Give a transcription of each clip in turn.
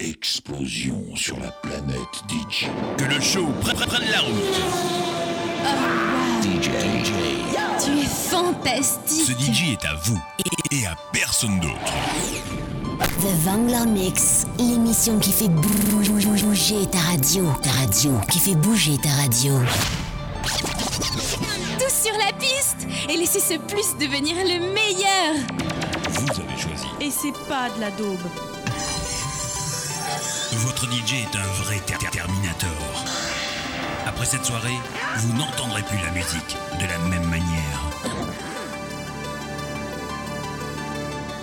Explosion sur la planète DJ. Que le show prenne prenne la route. DJ. Tu es fantastique. Ce DJ est à vous et à personne d'autre. The Vangler Mix, l'émission qui fait bouger ta radio. Ta radio, qui fait bouger ta radio. Tous sur la piste et laissez ce plus devenir le meilleur. Vous avez choisi. Et c'est pas de la daube. Votre DJ est un vrai ter- ter- Terminator. Après cette soirée, vous n'entendrez plus la musique de la même manière.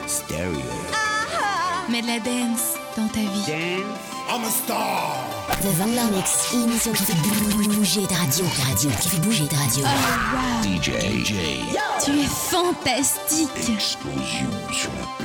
Stereo. Mets de la dance dans ta vie. The Vangler Mix, l'émission qui fait bouger ta radio. Ta radio, qui fait bouger ta radio. DJ. DJ. Tu es fantastique. Explosion sur la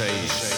chase.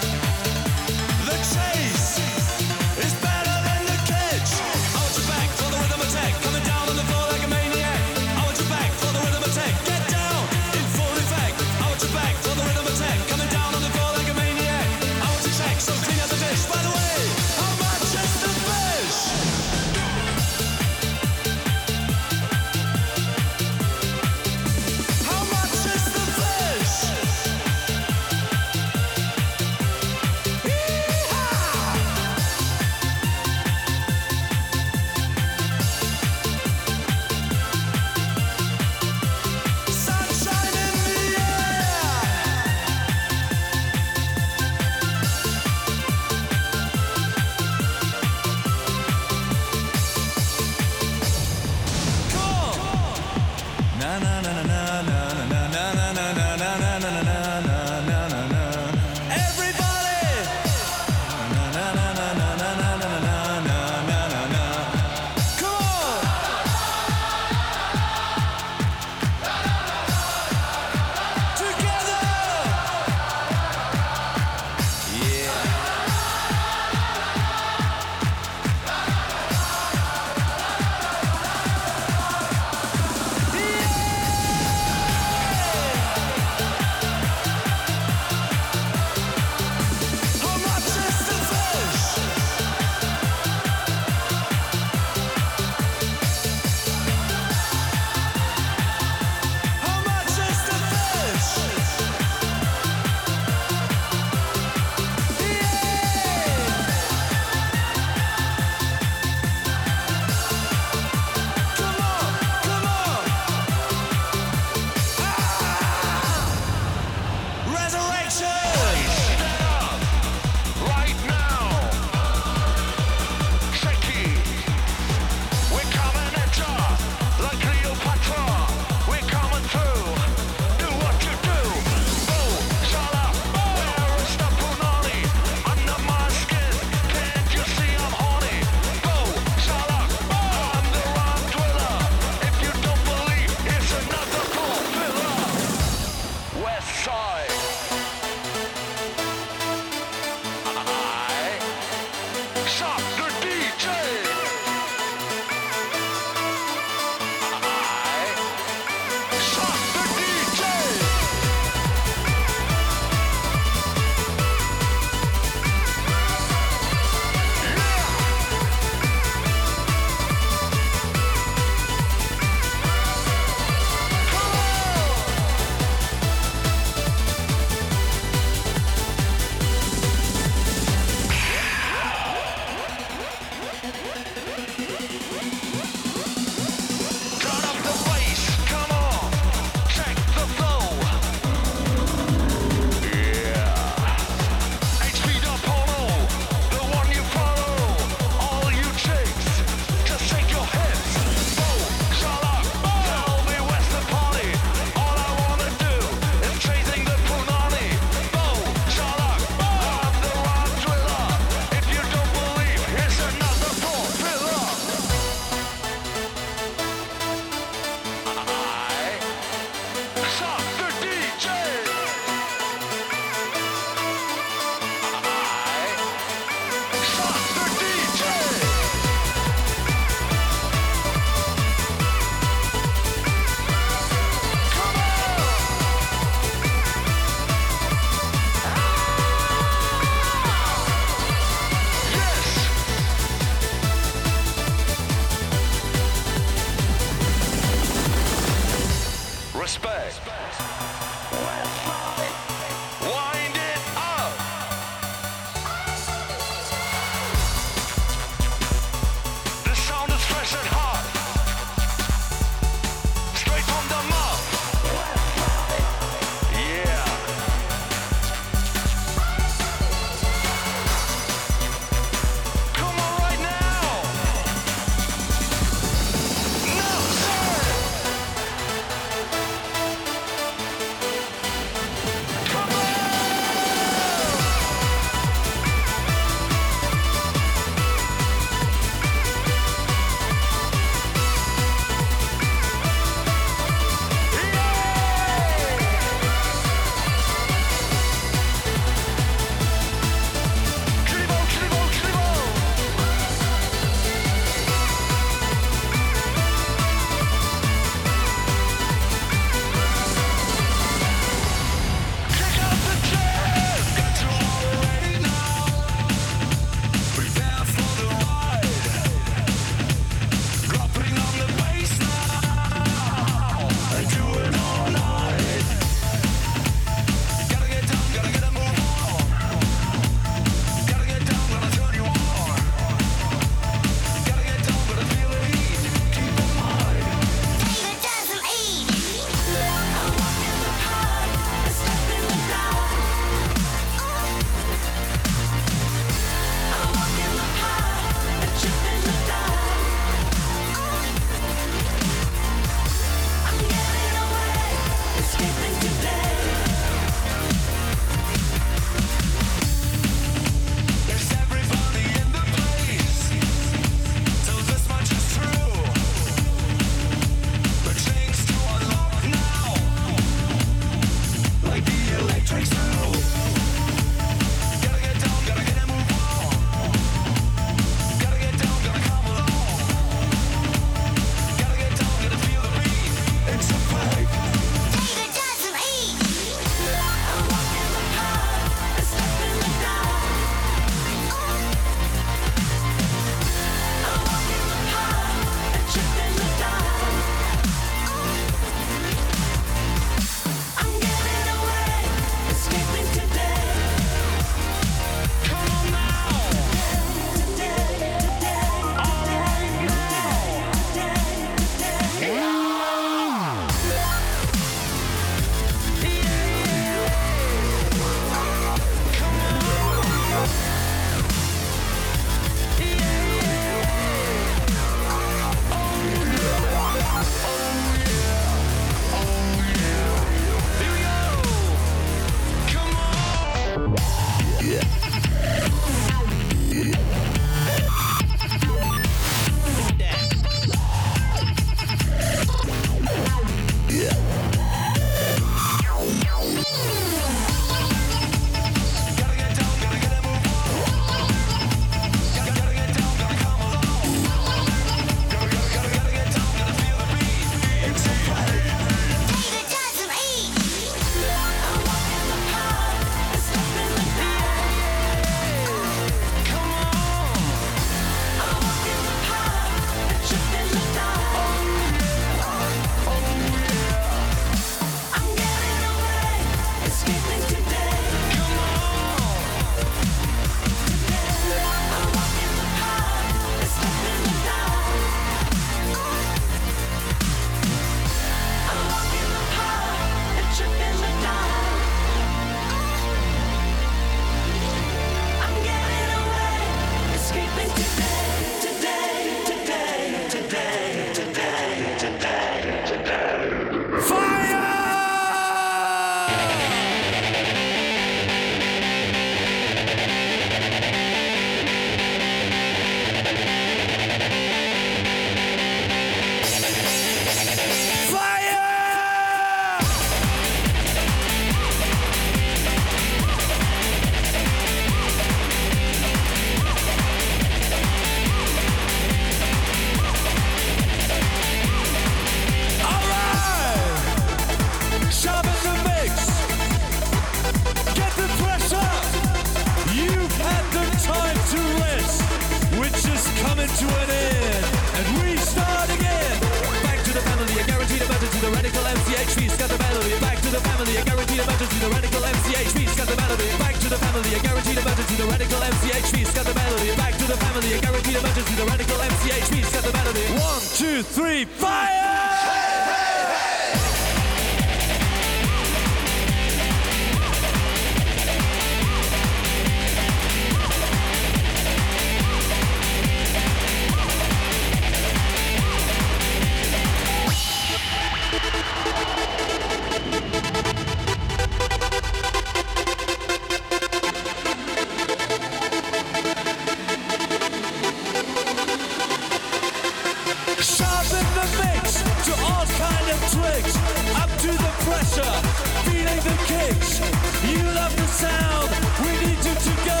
Pressure, feeling the kicks. You love the sound, we need you to go.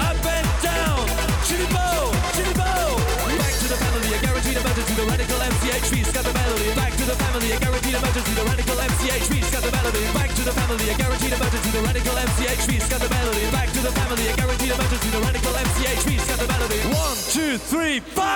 Up and down, chitty bow. Back to the family, a guaranteed emergency. The radical MCHV, got the melody. Back to the family, a guaranteed emergency. The radical MCHV, got the melody. Back to the family, a guaranteed emergency. The radical MCHV, got the melody. Back to the family, a guaranteed emergency. The radical MCHV, got the melody. One, two, three, fire!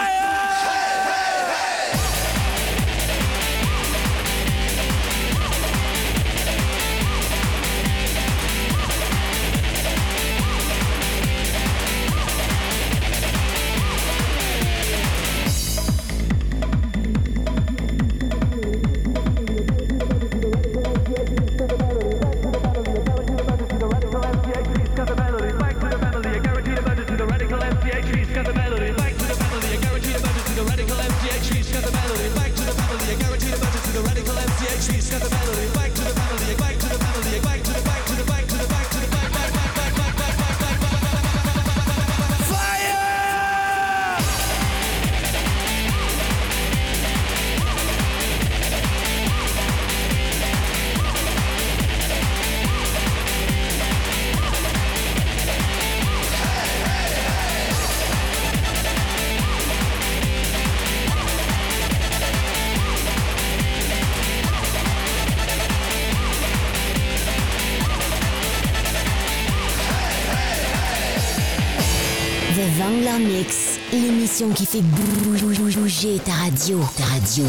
Qui fait bouger ta radio, ta radio.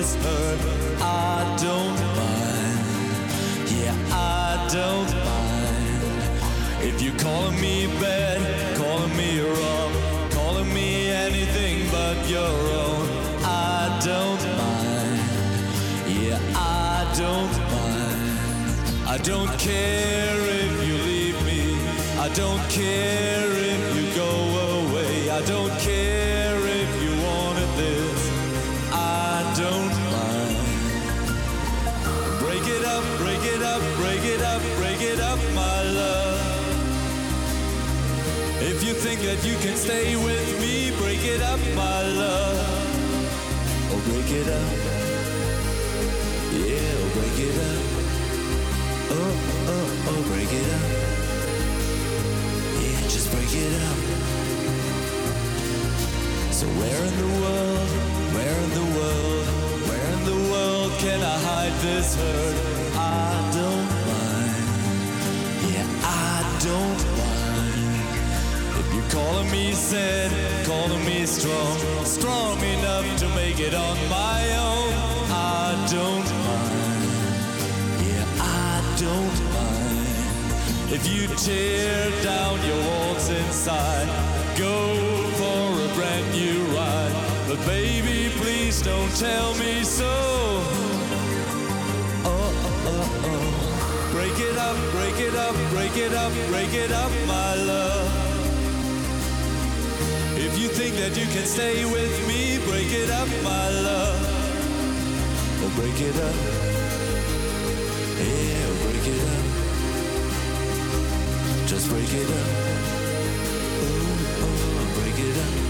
This hurt? I don't mind, yeah, I don't mind. If you're calling me bad, calling me wrong, calling me anything but your own, I don't mind, yeah, I don't mind. I don't care if you leave me. I don't care think that you can stay with me, break it up, my love. Oh, break it up. Yeah, oh, break it up. Oh, oh, oh, break it up. Yeah, just break it up. So where in the world, where in the world, where in the world can I hide this hurt? I don't mind. Yeah, I don't calling me sad, calling me strong, strong enough to make it on my own, I don't mind. Yeah, I don't mind. If you tear down your walls inside, go for a brand new ride. But baby, please don't tell me so. Oh, oh, oh, oh. Break it up, break it up, break it up, break it up, my love. You think that you can stay with me, break it up, my love. Oh, break it up. Yeah, break it up. Just break it up. Oh, oh, break it up.